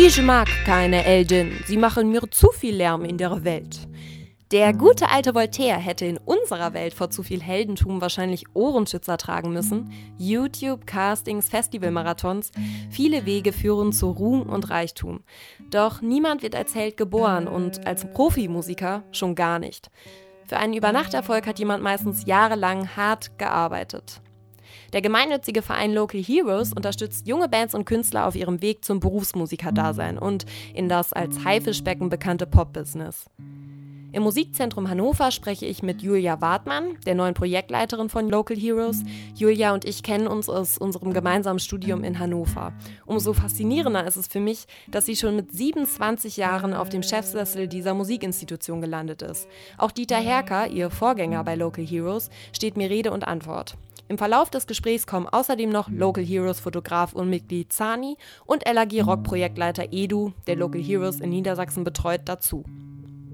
Ich mag keine Elden, sie machen mir zu viel Lärm in der Welt. Der gute alte Voltaire hätte in unserer Welt vor zu viel Heldentum wahrscheinlich Ohrenschützer tragen müssen. YouTube, Castings, Festivalmarathons, viele Wege führen zu Ruhm und Reichtum. Doch niemand wird als Held geboren und als Profimusiker schon gar nicht. Für einen Übernachterfolg hat jemand meistens jahrelang hart gearbeitet. Der gemeinnützige Verein Local Heroes unterstützt junge Bands und Künstler auf ihrem Weg zum Berufsmusikerdasein und in das als Haifischbecken bekannte Pop-Business. Im Musikzentrum Hannover spreche ich mit Julia Wartmann, der neuen Projektleiterin von Local Heroes. Julia und ich kennen uns aus unserem gemeinsamen Studium in Hannover. Umso faszinierender ist es für mich, dass sie schon mit 27 Jahren auf dem Chefsessel dieser Musikinstitution gelandet ist. Auch Dieter Herker, ihr Vorgänger bei Local Heroes, steht mir Rede und Antwort. Im Verlauf des Gesprächs kommen außerdem noch Local Heroes Fotograf und Mitglied Zani und LAG Rock Projektleiter Edu, der Local Heroes in Niedersachsen betreut, dazu.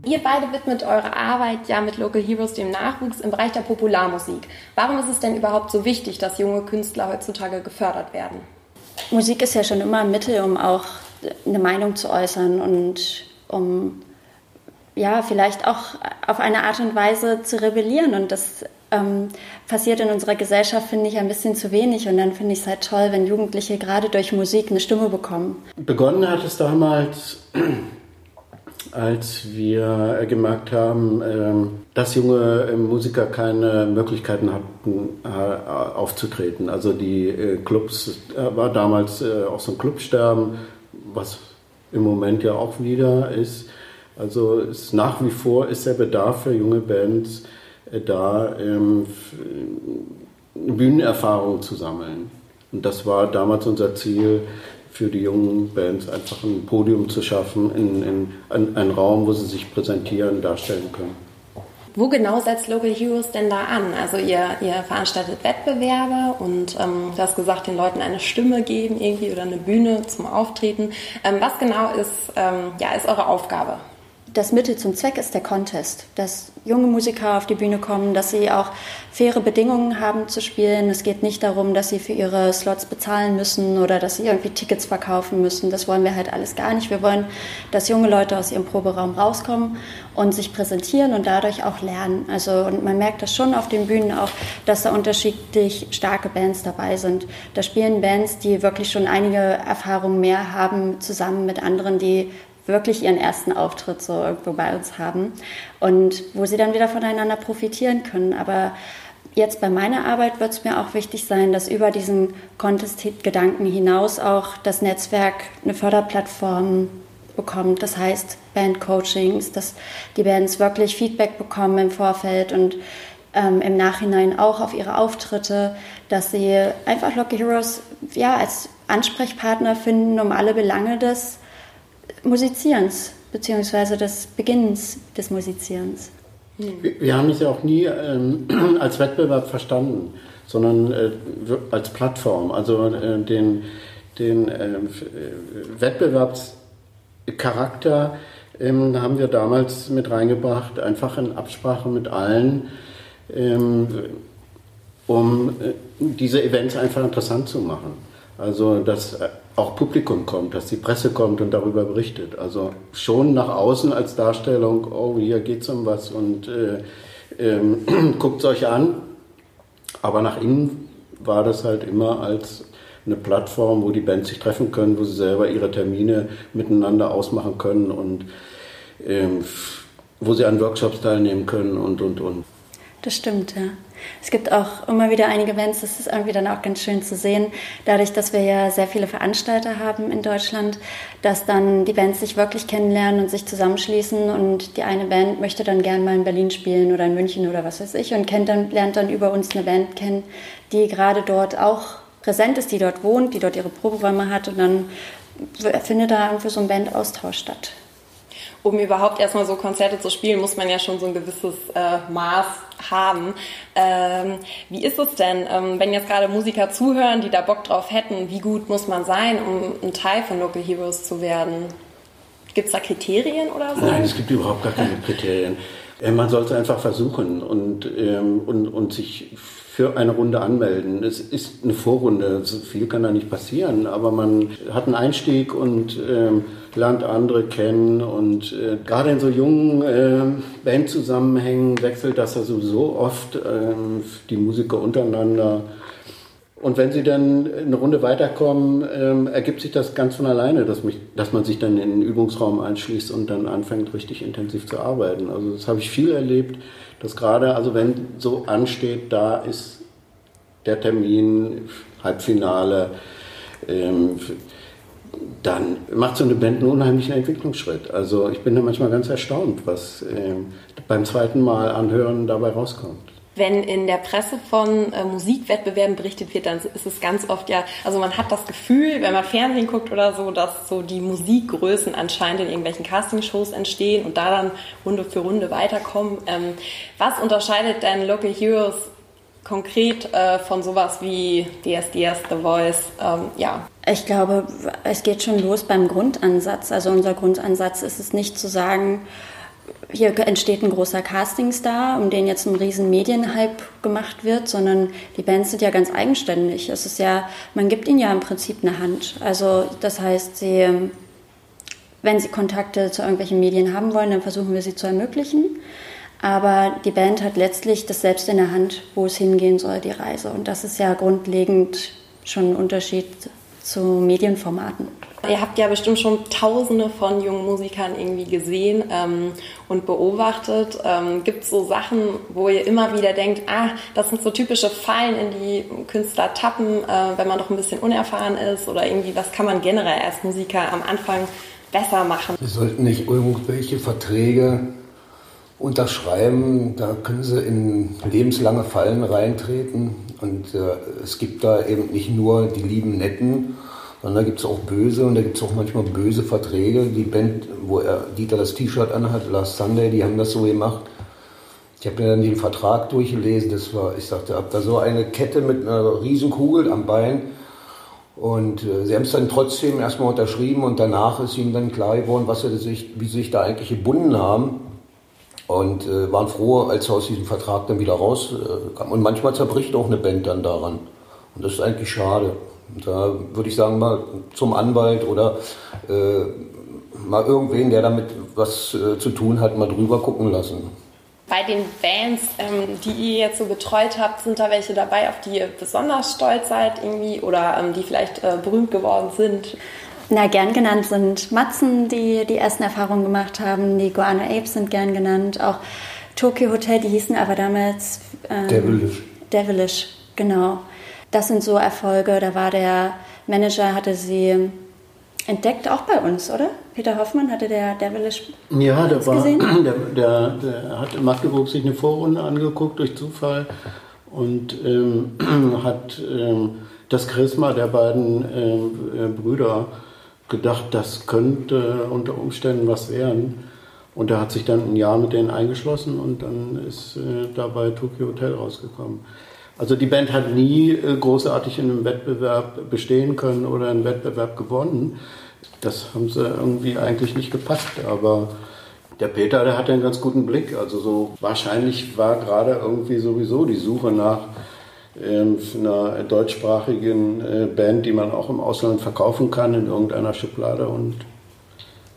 Ihr beide widmet eure Arbeit ja mit Local Heroes dem Nachwuchs im Bereich der Popularmusik. Warum ist es denn überhaupt so wichtig, dass junge Künstler heutzutage gefördert werden? Musik ist ja schon immer ein Mittel, um auch eine Meinung zu äußern und um ja vielleicht auch auf eine Art und Weise zu rebellieren. Und das ähm, passiert in unserer Gesellschaft, finde ich, ein bisschen zu wenig. Und dann finde ich es halt toll, wenn Jugendliche gerade durch Musik eine Stimme bekommen. Begonnen hat es damals als wir gemerkt haben, ähm, dass junge äh, Musiker keine Möglichkeiten hatten, äh, aufzutreten. Also die äh, Clubs, war damals auch so ein Clubsterben, was im Moment ja auch wieder ist. Also ist nach wie vor ist der Bedarf für junge Bands da, ähm, Bühnenerfahrung zu sammeln. Und das war damals unser Ziel, für die jungen Bands einfach ein Podium zu schaffen, in, in, in einen Raum, wo sie sich präsentieren, darstellen können. Wo genau setzt Local Heroes denn da an? Also ihr, ihr veranstaltet Wettbewerbe und ähm, du hast gesagt, den Leuten eine Stimme geben irgendwie oder eine Bühne zum Auftreten. Ähm, was genau ist, ähm, ja, ist eure Aufgabe? Das Mittel zum Zweck ist der Contest, dass junge Musiker auf die Bühne kommen, dass sie auch faire Bedingungen haben zu spielen. Es geht nicht darum, dass sie für ihre Slots bezahlen müssen oder dass sie irgendwie Tickets verkaufen müssen. Das wollen wir halt alles gar nicht. Wir wollen, dass junge Leute aus ihrem Proberaum rauskommen und sich präsentieren und dadurch auch lernen. Also und man merkt das schon auf den Bühnen auch, dass da unterschiedlich starke Bands dabei sind. Da spielen Bands, die wirklich schon einige Erfahrungen mehr haben, zusammen mit anderen, die wirklich ihren ersten Auftritt so irgendwo bei uns haben und wo sie dann wieder voneinander profitieren können. Aber jetzt bei meiner Arbeit wird es mir auch wichtig sein, dass über diesen Contest-Gedanken hinaus auch das Netzwerk eine Förderplattform bekommt. Das heißt Bandcoachings, dass die Bands wirklich Feedback bekommen im Vorfeld und ähm, im Nachhinein auch auf ihre Auftritte, dass sie einfach Lucky Heroes ja, als Ansprechpartner finden, um alle Belange des Musizierens, beziehungsweise des Beginnens des Musizierens. Wir haben es ja auch nie ähm, als Wettbewerb verstanden, sondern äh, als Plattform. Also äh, den, den äh, Wettbewerbscharakter ähm, haben wir damals mit reingebracht, einfach in Absprache mit allen, ähm, um äh, diese Events einfach interessant zu machen. Also dass äh, auch Publikum kommt, dass die Presse kommt und darüber berichtet. Also schon nach außen als Darstellung, oh, hier geht es um was und äh, ähm, guckt es euch an. Aber nach innen war das halt immer als eine Plattform, wo die Bands sich treffen können, wo sie selber ihre Termine miteinander ausmachen können und ähm, wo sie an Workshops teilnehmen können und, und, und. Das stimmt, ja. Es gibt auch immer wieder einige Events, das ist irgendwie dann auch ganz schön zu sehen, dadurch, dass wir ja sehr viele Veranstalter haben in Deutschland, dass dann die Bands sich wirklich kennenlernen und sich zusammenschließen und die eine Band möchte dann gern mal in Berlin spielen oder in München oder was weiß ich und kennt dann, lernt dann über uns eine Band kennen, die gerade dort auch präsent ist, die dort wohnt, die dort ihre Proberäume hat und dann findet da irgendwie so ein Bandaustausch statt um überhaupt erstmal so Konzerte zu spielen, muss man ja schon so ein gewisses äh, Maß haben. Ähm, wie ist es denn, ähm, wenn jetzt gerade Musiker zuhören, die da Bock drauf hätten, wie gut muss man sein, um ein Teil von Local Heroes zu werden? Gibt es da Kriterien oder so? Nein, es gibt überhaupt gar keine Kriterien. Äh, man sollte einfach versuchen und, ähm, und, und sich für eine Runde anmelden. Es ist eine Vorrunde, so viel kann da nicht passieren, aber man hat einen Einstieg und ähm, lernt andere kennen und äh, gerade in so jungen äh, Bandzusammenhängen wechselt das ja sowieso oft, äh, die Musiker untereinander. Und wenn sie dann eine Runde weiterkommen, ähm, ergibt sich das ganz von alleine, dass, mich, dass man sich dann in den Übungsraum einschließt und dann anfängt, richtig intensiv zu arbeiten. Also das habe ich viel erlebt, dass gerade, also wenn so ansteht, da ist der Termin, Halbfinale, ähm, dann macht so eine Band einen unheimlichen Entwicklungsschritt. Also ich bin da manchmal ganz erstaunt, was ähm, beim zweiten Mal anhören dabei rauskommt wenn in der Presse von äh, Musikwettbewerben berichtet wird, dann ist es ganz oft ja, also man hat das Gefühl, wenn man Fernsehen guckt oder so, dass so die Musikgrößen anscheinend in irgendwelchen Castingshows entstehen und da dann Runde für Runde weiterkommen. Ähm, was unterscheidet denn Local Heroes konkret äh, von sowas wie DSDS, The Voice? Ähm, ja. Ich glaube, es geht schon los beim Grundansatz. Also unser Grundansatz ist es nicht zu sagen, hier entsteht ein großer Castingstar, um den jetzt ein riesen Medienhype gemacht wird, sondern die Bands sind ja ganz eigenständig. Es ist ja, man gibt ihnen ja im Prinzip eine Hand. Also das heißt, sie, wenn sie Kontakte zu irgendwelchen Medien haben wollen, dann versuchen wir sie zu ermöglichen. Aber die Band hat letztlich das selbst in der Hand, wo es hingehen soll, die Reise. Und das ist ja grundlegend schon ein Unterschied zu Medienformaten. Ihr habt ja bestimmt schon Tausende von jungen Musikern irgendwie gesehen ähm, und beobachtet. Ähm, Gibt es so Sachen, wo ihr immer wieder denkt, ah, das sind so typische Fallen, in die Künstler tappen, äh, wenn man doch ein bisschen unerfahren ist? Oder irgendwie, was kann man generell als Musiker am Anfang besser machen? Sie sollten nicht irgendwelche Verträge unterschreiben, da können sie in lebenslange Fallen reintreten. Und äh, es gibt da eben nicht nur die lieben Netten, sondern da gibt es auch böse und da gibt es auch manchmal böse Verträge. Die Band, wo er Dieter das T-Shirt anhat, Last Sunday, die haben das so gemacht. Ich habe mir dann den Vertrag durchgelesen, das war, ich sagte, hab da so eine Kette mit einer riesen Kugel am Bein. Und äh, sie haben es dann trotzdem erstmal unterschrieben und danach ist ihnen dann klar geworden, was sie sich, wie sie sich da eigentlich gebunden haben. Und äh, waren froh, als sie aus diesem Vertrag dann wieder rauskamen. Äh, und manchmal zerbricht auch eine Band dann daran. Und das ist eigentlich schade. Da würde ich sagen, mal zum Anwalt oder äh, mal irgendwen, der damit was äh, zu tun hat, mal drüber gucken lassen. Bei den Bands, ähm, die ihr jetzt so betreut habt, sind da welche dabei, auf die ihr besonders stolz seid irgendwie oder ähm, die vielleicht äh, berühmt geworden sind? Na, gern genannt sind Matzen, die die ersten Erfahrungen gemacht haben. Die Guana Apes sind gern genannt. Auch Tokyo Hotel, die hießen aber damals... Ähm, Devilish. Devilish, genau. Das sind so Erfolge. Da war der Manager, hatte sie entdeckt, auch bei uns, oder? Peter Hoffmann hatte der Devilish Ja, der, war, der, der, der, hat in Magdeburg sich eine Vorrunde angeguckt durch Zufall und ähm, hat ähm, das Charisma der beiden ähm, äh, Brüder gedacht, das könnte unter Umständen was werden. Und er hat sich dann ein Jahr mit denen eingeschlossen und dann ist äh, dabei Tokyo Hotel rausgekommen. Also die Band hat nie äh, großartig in einem Wettbewerb bestehen können oder einen Wettbewerb gewonnen. Das haben sie irgendwie eigentlich nicht gepasst. Aber der Peter, der hatte einen ganz guten Blick. Also so wahrscheinlich war gerade irgendwie sowieso die Suche nach ähm, einer deutschsprachigen äh, Band, die man auch im Ausland verkaufen kann in irgendeiner Schublade. Und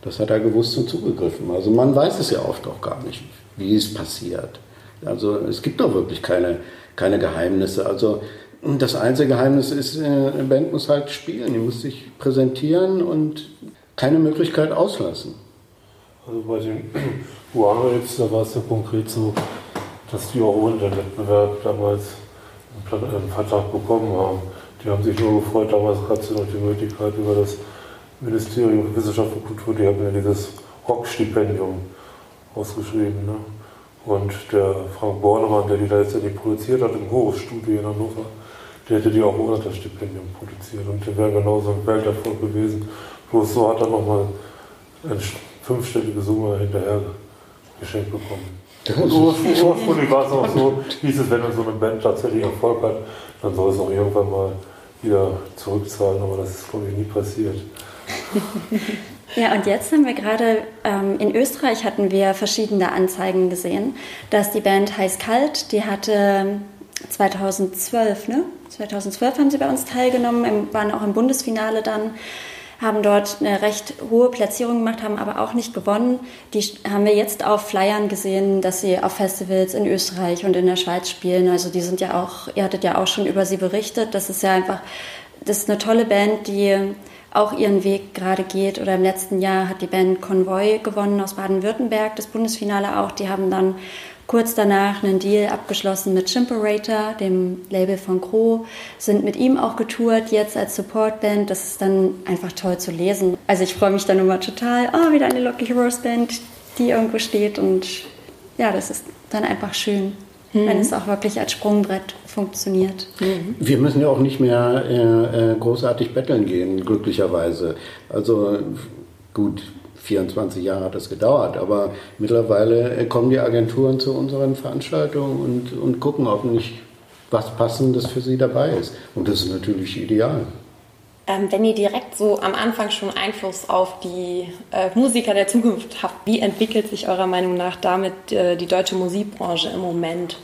das hat er gewusst und zugegriffen. Also man weiß es ja oft auch gar nicht, wie es passiert. Also es gibt doch wirklich keine keine Geheimnisse. Also das einzige Geheimnis ist, äh, eine Band muss halt spielen, die muss sich präsentieren und keine Möglichkeit auslassen. Also bei den Guano jetzt, da war es ja konkret so, dass die auch ohne den Wettbewerb damals einen Vertrag bekommen haben. Die haben sich nur gefreut, damals gab es ja noch die Möglichkeit über das Ministerium für Wissenschaft und Kultur, die haben ja dieses Rock-Stipendium ausgeschrieben. Ne? Und der Frank Bornemann, der die letztendlich produziert hat im Horus-Studio in Hannover, der hätte die auch ohne das Stipendium produziert. Und der wäre genauso ein Welterfolg gewesen. Bloß so hat er nochmal eine fünfstellige Summe hinterher geschenkt bekommen. Und ursprünglich war es auch so, hieß es, wenn so eine Band tatsächlich Erfolg hat, dann soll es auch irgendwann mal wieder zurückzahlen, aber das ist, glaube ich, nie passiert. Ja, und jetzt haben wir gerade ähm, in Österreich hatten wir verschiedene Anzeigen gesehen, dass die Band Heiß Kalt, die hatte 2012, ne? 2012 haben sie bei uns teilgenommen, waren auch im Bundesfinale dann haben dort eine recht hohe Platzierung gemacht, haben aber auch nicht gewonnen. Die haben wir jetzt auf Flyern gesehen, dass sie auf Festivals in Österreich und in der Schweiz spielen. Also die sind ja auch, ihr hattet ja auch schon über sie berichtet. Das ist ja einfach, das ist eine tolle Band, die auch ihren Weg gerade geht. Oder im letzten Jahr hat die Band Convoy gewonnen aus Baden-Württemberg, das Bundesfinale auch. Die haben dann kurz danach einen Deal abgeschlossen mit Chimperator, dem Label von Crow, sind mit ihm auch getourt, jetzt als Supportband. Das ist dann einfach toll zu lesen. Also ich freue mich dann immer total, oh, wieder eine Lucky Heroes Band, die irgendwo steht und ja, das ist dann einfach schön, mhm. wenn es auch wirklich als Sprungbrett funktioniert. Mhm. Wir müssen ja auch nicht mehr äh, äh großartig betteln gehen, glücklicherweise. Also gut, 24 Jahre hat das gedauert, aber mittlerweile äh, kommen die Agenturen zu unseren Veranstaltungen und, und gucken, ob nicht was Passendes für sie dabei ist. Und das ist natürlich ideal. Ähm, wenn ihr direkt so am Anfang schon Einfluss auf die äh, Musiker der Zukunft habt, wie entwickelt sich eurer Meinung nach damit äh, die deutsche Musikbranche im Moment?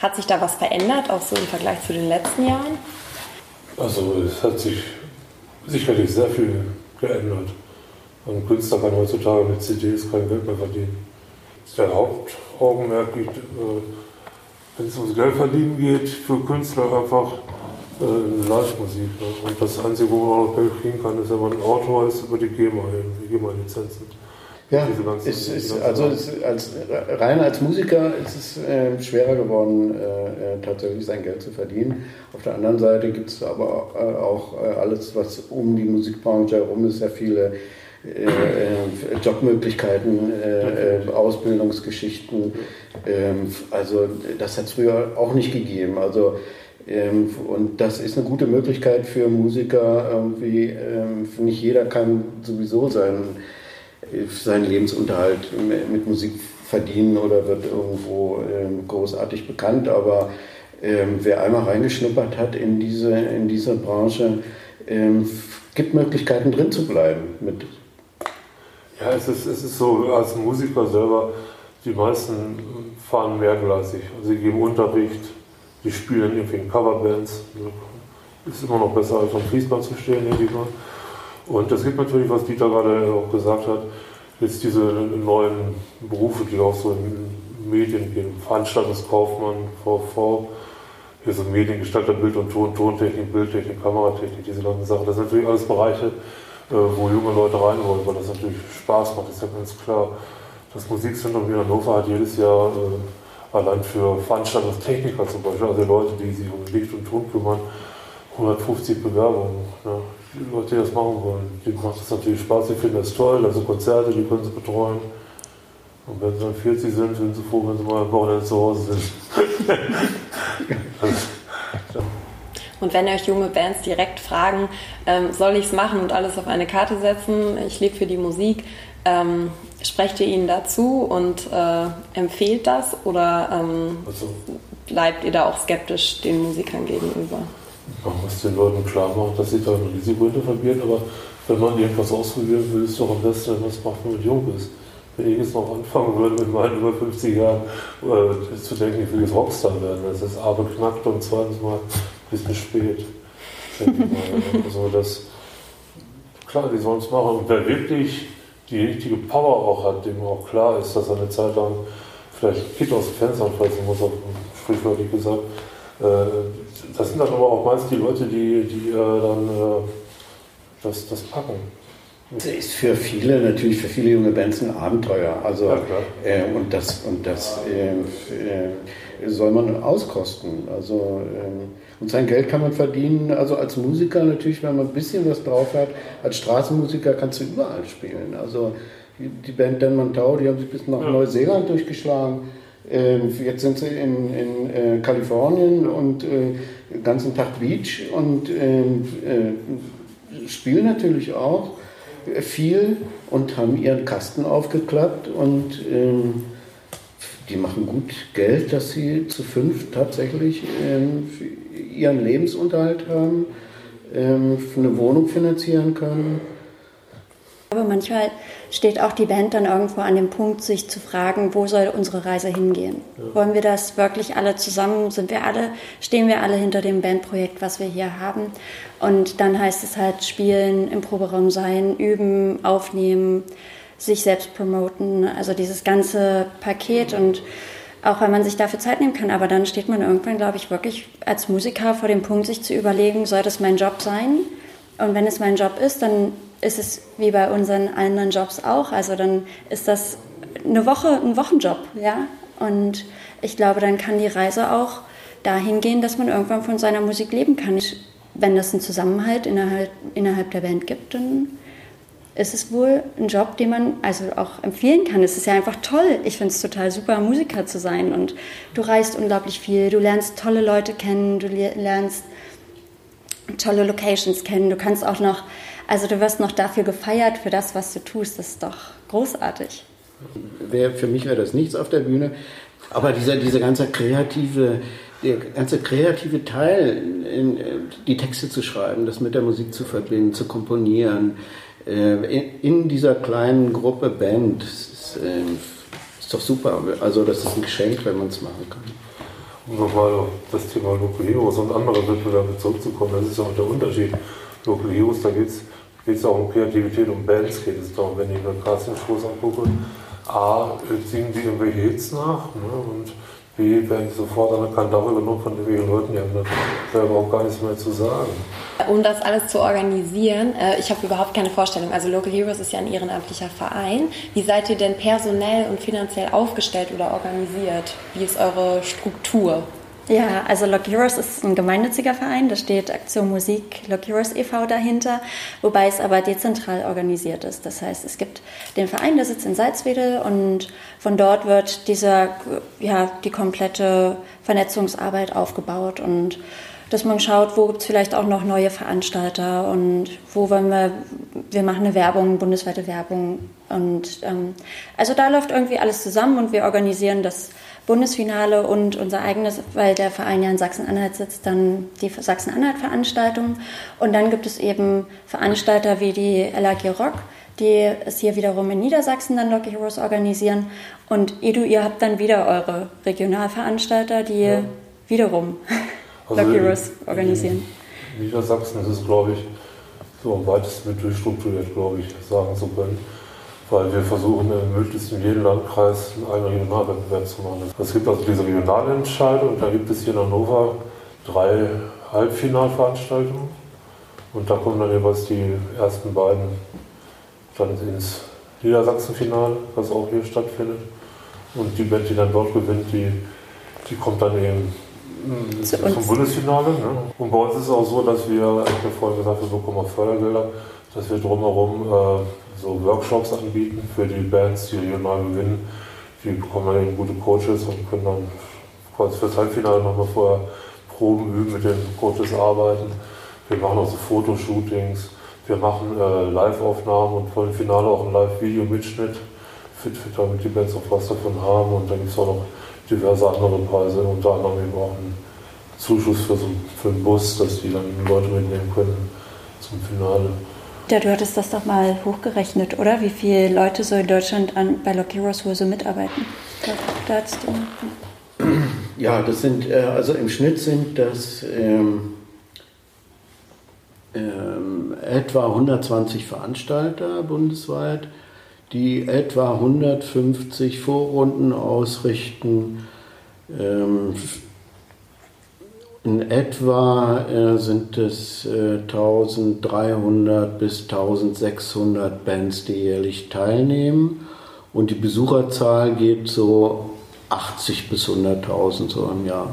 Hat sich da was verändert, auch so im Vergleich zu den letzten Jahren? Also es hat sich sicherlich sehr viel geändert. Ein Künstler kann heutzutage mit CDs kein Geld mehr verdienen. Der Hauptaugenmerk äh, wenn es ums Geld verdienen geht, für Künstler einfach äh, Live-Musik. Ne? Und das Einzige, wo man auch Geld kriegen kann, ist, wenn man ein Autor ist, über die GEMA, die GEMA-Lizenzen. Ja, es ist, also es, als, rein als Musiker ist es äh, schwerer geworden, äh, äh, tatsächlich sein Geld zu verdienen. Auf der anderen Seite gibt es aber äh, auch äh, alles, was um die Musikbranche herum ist, sehr viele äh, äh, Jobmöglichkeiten, äh, Ausbildungsgeschichten. Ähm, also das hat es früher auch nicht gegeben. Also und das ist eine gute Möglichkeit für Musiker. Irgendwie, ähm, nicht jeder kann sowieso seinen, seinen Lebensunterhalt mit Musik verdienen oder wird irgendwo großartig bekannt. Aber wer einmal reingeschnuppert hat in diese, in diese Branche, gibt Möglichkeiten drin zu bleiben mit ja, es ist, es ist so, als Musiker selber, die meisten fahren mehrgleisig. Also sie geben Unterricht, die spielen irgendwie in Coverbands. Ist immer noch besser, als am Fließband zu stehen, denke ich mal. Und es gibt natürlich, was Dieter gerade auch gesagt hat, jetzt diese neuen Berufe, die auch so in Medien gehen. Veranstaltungskaufmann, VV, hier so Mediengestalter, Bild und Ton, Tontechnik, Bildtechnik, Kameratechnik, diese ganzen Sachen. Das sind natürlich alles Bereiche, äh, wo junge Leute rein wollen, weil das natürlich Spaß macht, ist ja ganz klar. Das Musikzentrum in Hannover hat jedes Jahr äh, allein für Veranstaltungstechniker zum Beispiel, also Leute, die sich um Licht und Ton kümmern, 150 Bewerbungen. Ja. Die Leute, die das machen wollen, die macht das natürlich Spaß, die finden das toll, also Konzerte, die können sie betreuen. Und wenn sie dann 40 sind, sind sie froh, wenn sie mal am Wochenende zu Hause sind. Und wenn euch junge Bands direkt fragen, ähm, soll ich es machen und alles auf eine Karte setzen, ich lebe für die Musik, ähm, sprecht ihr ihnen dazu und äh, empfehlt das oder ähm, also, bleibt ihr da auch skeptisch den Musikern gegenüber? Man muss den Leuten klar machen, dass sie da ein Risiko hinterverbieren, aber wenn man irgendwas ausprobieren will, ist doch am besten, wenn man es macht, wenn man jung ist. Wenn ich jetzt noch anfangen würde, mit meinen über 50 Jahren äh, zu denken, ich will jetzt Rockstar werden, das ist A beknackt und zweitens mal bisschen spät. also das, klar, die sollen es machen. Und wer wirklich die richtige Power auch hat, dem auch klar ist, dass er eine Zeit lang vielleicht Kind aus dem Fenster anfassen muss, sprichwörtlich gesagt. Äh, das sind dann aber auch meist die Leute, die, die äh, dann äh, das, das packen. Das ist für viele, natürlich für viele junge Bands ein Abenteuer. Also, ja, äh, und das, und das äh, soll man auskosten. Also, ähm, und sein Geld kann man verdienen, also als Musiker natürlich, wenn man ein bisschen was drauf hat. Als Straßenmusiker kannst du überall spielen. Also die Band Denman Tau, die haben sich bis nach Neuseeland durchgeschlagen. Ähm, jetzt sind sie in, in äh, Kalifornien und äh, den ganzen Tag Beach und ähm, äh, spielen natürlich auch viel und haben ihren Kasten aufgeklappt und ähm, die machen gut Geld, dass sie zu fünf tatsächlich ähm, ihren Lebensunterhalt haben, ähm, eine Wohnung finanzieren können. Aber manchmal steht auch die Band dann irgendwo an dem Punkt, sich zu fragen, wo soll unsere Reise hingehen? Ja. Wollen wir das wirklich alle zusammen? Sind wir alle, stehen wir alle hinter dem Bandprojekt, was wir hier haben? Und dann heißt es halt spielen, im Proberaum sein, üben, aufnehmen, sich selbst promoten, also dieses ganze Paket und auch wenn man sich dafür Zeit nehmen kann, aber dann steht man irgendwann, glaube ich, wirklich als Musiker vor dem Punkt, sich zu überlegen, soll das mein Job sein? Und wenn es mein Job ist, dann ist es wie bei unseren anderen Jobs auch. Also dann ist das eine Woche, ein Wochenjob, ja. Und ich glaube, dann kann die Reise auch dahin gehen, dass man irgendwann von seiner Musik leben kann. Wenn das einen Zusammenhalt innerhalb, innerhalb der Band gibt, dann ist es wohl ein Job, den man also auch empfehlen kann. Es ist ja einfach toll. Ich finde es total super, Musiker zu sein. Und du reist unglaublich viel, du lernst tolle Leute kennen, du lernst tolle Locations kennen. Du kannst auch noch, also du wirst noch dafür gefeiert für das, was du tust. Das ist doch großartig. für mich wäre das nichts auf der Bühne. Aber dieser, dieser ganze kreative, der ganze kreative Teil, in, die Texte zu schreiben, das mit der Musik zu verbinden, zu komponieren, äh, in dieser kleinen Gruppe Band, ist, äh, ist doch super. Also das ist ein Geschenk, wenn man es machen kann um nochmal auf das Thema Local Heroes und andere Wettbewerbe zurückzukommen, das ist auch der Unterschied. Local Heroes, da geht es auch um Kreativität, um Bands geht es darum, wenn ich mir Castingshows angucke. A, singen die irgendwelche Hits nach ne, und B, werden die sofort anerkannt darüber nur von irgendwelchen Leuten, die haben da selber auch gar nichts mehr zu sagen. Um das alles zu organisieren, äh, ich habe überhaupt keine Vorstellung. Also Local Heroes ist ja ein ehrenamtlicher Verein. Wie seid ihr denn personell und finanziell aufgestellt oder organisiert? Wie ist eure Struktur? Ja, also Lock Heroes ist ein gemeinnütziger Verein, da steht Aktion Musik Lock Heroes e.V. dahinter, wobei es aber dezentral organisiert ist. Das heißt, es gibt den Verein, der sitzt in Salzwedel und von dort wird dieser, ja, die komplette Vernetzungsarbeit aufgebaut und dass man schaut, wo gibt es vielleicht auch noch neue Veranstalter und wo wollen wir, wir machen eine Werbung, bundesweite Werbung. Und ähm, also da läuft irgendwie alles zusammen und wir organisieren das Bundesfinale und unser eigenes, weil der Verein ja in Sachsen-Anhalt sitzt, dann die Sachsen-Anhalt-Veranstaltung. Und dann gibt es eben Veranstalter wie die LAG Rock, die es hier wiederum in Niedersachsen dann Locky Heroes organisieren. Und Edu, ihr habt dann wieder eure Regionalveranstalter, die ja. wiederum also Lucky Rose organisieren. In Niedersachsen ist es, glaube ich, so am weitesten mit durchstrukturiert, glaube ich, sagen zu können. Weil wir versuchen, möglichst in jedem Landkreis einen Regionalwettbewerb zu machen. Es gibt also diese Regionalentscheide und da gibt es hier in Hannover drei Halbfinalveranstaltungen. Und da kommen dann jeweils die ersten beiden dann ins Niedersachsenfinale, was auch hier stattfindet. Und die Band, die dann dort gewinnt, die, die kommt dann eben. Zum Bundesfinale. Ne? Und bei uns ist es auch so, dass wir, ich habe vorhin gesagt, wir bekommen auch Fördergelder, dass wir drumherum äh, so Workshops anbieten für die Bands, die regional gewinnen. Die bekommen dann eben gute Coaches und können dann quasi fürs Halbfinale nochmal vorher Proben üben, mit den Coaches arbeiten. Wir machen auch so Fotoshootings, wir machen äh, Live-Aufnahmen und vor dem Finale auch ein Live-Video-Mitschnitt, damit die Bands auch was davon haben. Und dann gibt es auch noch diverse andere Preise, unter anderem eben auch einen Zuschuss für, so, für einen Bus, dass die dann Leute mitnehmen können zum Finale. Ja, du hattest das doch mal hochgerechnet, oder? Wie viele Leute so in Deutschland an, bei Lock Heroes so mitarbeiten? Da, da ja, das sind, äh, also im Schnitt sind das ähm, ähm, etwa 120 Veranstalter bundesweit die etwa 150 Vorrunden ausrichten. Ähm, in etwa äh, sind es 1300 äh, bis 1600 Bands, die jährlich teilnehmen. Und die Besucherzahl geht so 80 bis 100.000 so im Jahr.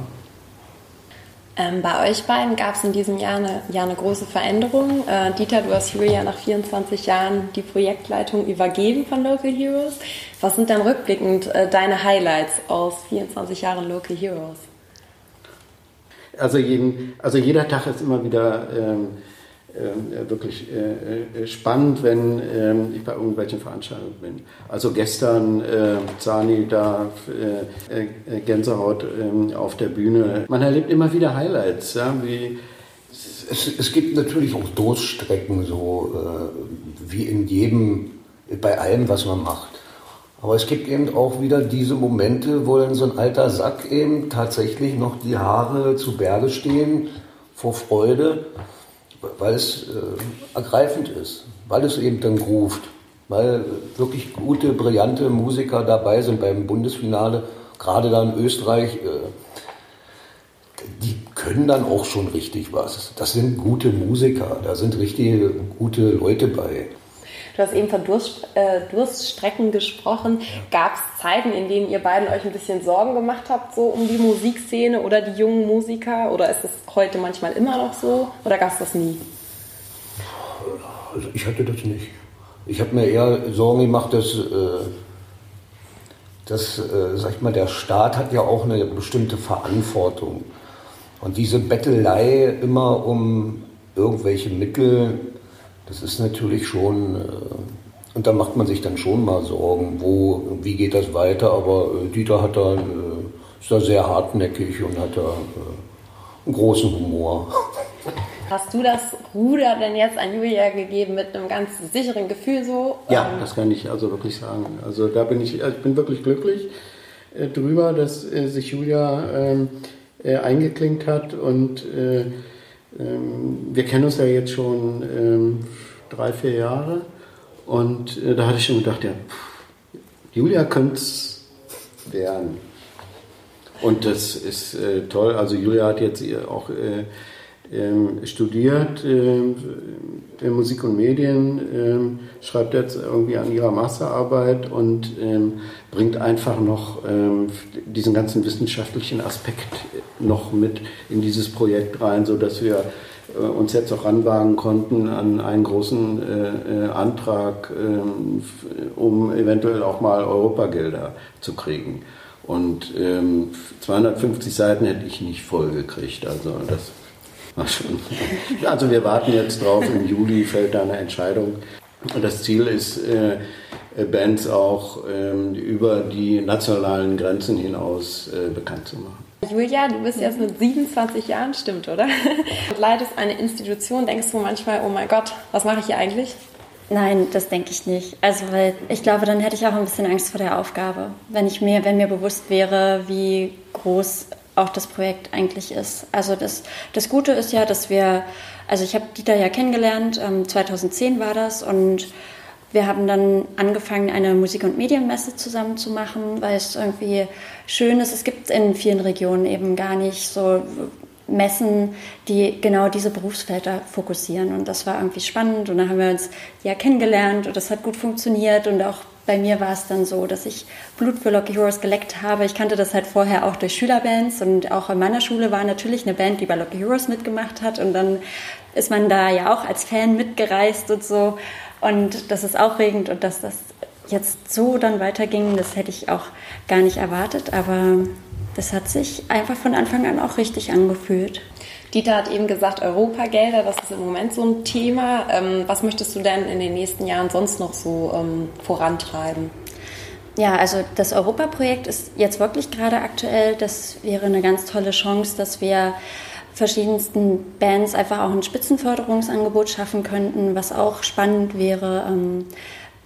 Ähm, bei euch beiden gab es in diesem Jahr eine, Jahr eine große Veränderung. Äh, Dieter, du hast Julia nach 24 Jahren die Projektleitung übergeben von Local Heroes. Was sind dann rückblickend äh, deine Highlights aus 24 Jahren Local Heroes? Also, jeden, also jeder Tag ist immer wieder ähm, äh, wirklich äh, äh, spannend, wenn ähm, ich bei irgendwelchen Veranstaltungen bin. Also gestern äh, Zani da äh, Gänsehaut ähm, auf der Bühne. Man erlebt immer wieder Highlights, ja, wie es, es, gibt natürlich auch Durststrecken, so äh, wie in jedem, bei allem, was man macht. Aber es gibt eben auch wieder diese Momente, wo dann so ein alter Sack eben tatsächlich noch die Haare zu Berge stehen vor Freude, weil es äh, ergreifend ist, weil es eben dann ruft, weil wirklich gute, brillante Musiker dabei sind beim Bundesfinale, gerade da in Österreich. Äh, die können dann auch schon richtig was. Das sind gute Musiker, da sind richtige gute Leute bei. Du hast eben von Durst, äh, Durststrecken gesprochen. Gab es Zeiten, in denen ihr beiden euch ein bisschen Sorgen gemacht habt, so um die Musikszene oder die jungen Musiker? Oder ist das heute manchmal immer noch so? Oder gab es das nie? Also ich hatte das nicht. Ich habe mir eher Sorgen gemacht, dass, äh, dass äh, sag ich mal, der Staat hat ja auch eine bestimmte Verantwortung. Und diese Bettelei immer um irgendwelche Mittel, das ist natürlich schon, äh, und da macht man sich dann schon mal Sorgen, wo, wie geht das weiter, aber äh, Dieter hat da, äh, ist da sehr hartnäckig und hat da einen großen Humor. Hast du das Ruder denn jetzt an Julia gegeben mit einem ganz sicheren Gefühl so? Ja, ähm, das kann ich also wirklich sagen. Also da bin ich, ich bin wirklich glücklich äh, drüber, dass äh, sich Julia ähm, äh, eingeklinkt hat und ähm, wir kennen uns ja jetzt schon ähm, drei, vier Jahre und äh, da hatte ich schon gedacht, ja, pff, Julia könnte es werden. Und das ist äh, toll. Also Julia hat jetzt auch äh, ähm, studiert ähm, Musik und Medien, ähm, schreibt jetzt irgendwie an ihrer Masterarbeit und ähm, bringt einfach noch ähm, diesen ganzen wissenschaftlichen Aspekt noch mit in dieses Projekt rein, sodass wir äh, uns jetzt auch ranwagen konnten an einen großen äh, äh Antrag, äh, um eventuell auch mal Europagelder zu kriegen. Und 250 Seiten hätte ich nicht voll gekriegt. Also das also wir warten jetzt drauf, im Juli fällt da eine Entscheidung. Und das Ziel ist, äh, Bands auch ähm, über die nationalen Grenzen hinaus äh, bekannt zu machen. Julia, du bist jetzt mit 27 Jahren, stimmt, oder? Und leitest eine Institution. Denkst du manchmal, oh mein Gott, was mache ich hier eigentlich? Nein, das denke ich nicht. Also, weil ich glaube, dann hätte ich auch ein bisschen Angst vor der Aufgabe. Wenn ich mir, wenn mir bewusst wäre, wie groß auch das Projekt eigentlich ist. Also das, das Gute ist ja, dass wir, also ich habe Dieter ja kennengelernt, ähm, 2010 war das und wir haben dann angefangen, eine Musik- und Medienmesse zusammen zu machen, weil es irgendwie schön ist. Es gibt in vielen Regionen eben gar nicht so Messen, die genau diese Berufsfelder fokussieren. Und das war irgendwie spannend. Und dann haben wir uns ja kennengelernt und das hat gut funktioniert und auch bei mir war es dann so, dass ich Blut für Lucky Heroes geleckt habe. Ich kannte das halt vorher auch durch Schülerbands und auch in meiner Schule war natürlich eine Band, die bei Lucky Heroes mitgemacht hat und dann ist man da ja auch als Fan mitgereist und so und das ist aufregend und dass das jetzt so dann weiterging, das hätte ich auch gar nicht erwartet, aber das hat sich einfach von Anfang an auch richtig angefühlt. Dieter hat eben gesagt, Europagelder, das ist im Moment so ein Thema. Ähm, was möchtest du denn in den nächsten Jahren sonst noch so ähm, vorantreiben? Ja, also das Europaprojekt ist jetzt wirklich gerade aktuell. Das wäre eine ganz tolle Chance, dass wir verschiedensten Bands einfach auch ein Spitzenförderungsangebot schaffen könnten, was auch spannend wäre.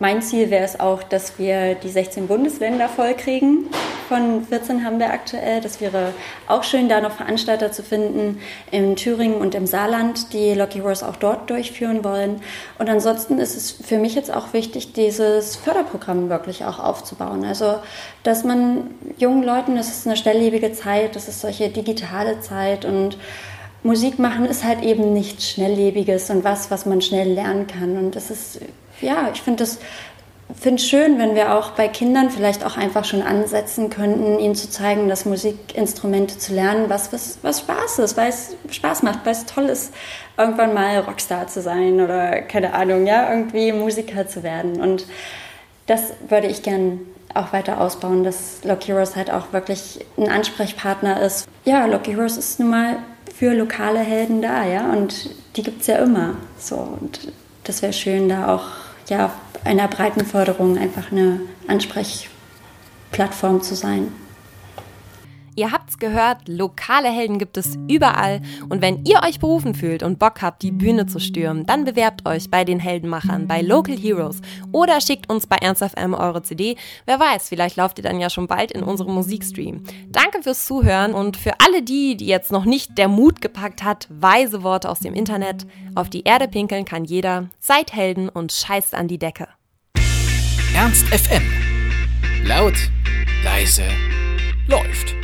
Mein Ziel wäre es auch, dass wir die 16 Bundesländer vollkriegen. Von 14 haben wir aktuell. Das wäre auch schön, da noch Veranstalter zu finden in Thüringen und im Saarland, die Lucky Horse auch dort durchführen wollen. Und ansonsten ist es für mich jetzt auch wichtig, dieses Förderprogramm wirklich auch aufzubauen. Also, dass man jungen Leuten, das ist eine schnelllebige Zeit, das ist solche digitale Zeit und Musik machen ist halt eben nichts Schnelllebiges und was, was man schnell lernen kann. Und das ist ja, ich finde es finde schön, wenn wir auch bei Kindern vielleicht auch einfach schon ansetzen könnten, ihnen zu zeigen, dass Musikinstrumente zu lernen, was, was, was Spaß ist, weil es Spaß macht, weil es toll ist, irgendwann mal Rockstar zu sein oder keine Ahnung, ja, irgendwie Musiker zu werden. Und das würde ich gern auch weiter ausbauen, dass Lock Heroes halt auch wirklich ein Ansprechpartner ist. Ja, Lock Heroes ist nun mal für lokale Helden da, ja, und die gibt es ja immer. So, und das wäre schön, da auch ja, einer breiten Förderung einfach eine Ansprechplattform zu sein. Ihr habt's gehört, lokale Helden gibt es überall. Und wenn ihr euch berufen fühlt und Bock habt, die Bühne zu stürmen, dann bewerbt euch bei den Heldenmachern, bei Local Heroes oder schickt uns bei Ernst FM eure CD. Wer weiß, vielleicht lauft ihr dann ja schon bald in unserem Musikstream. Danke fürs Zuhören und für alle die, die jetzt noch nicht der Mut gepackt hat, weise Worte aus dem Internet. Auf die Erde pinkeln kann jeder. Seid Helden und scheißt an die Decke. Ernst FM. Laut, leise, läuft.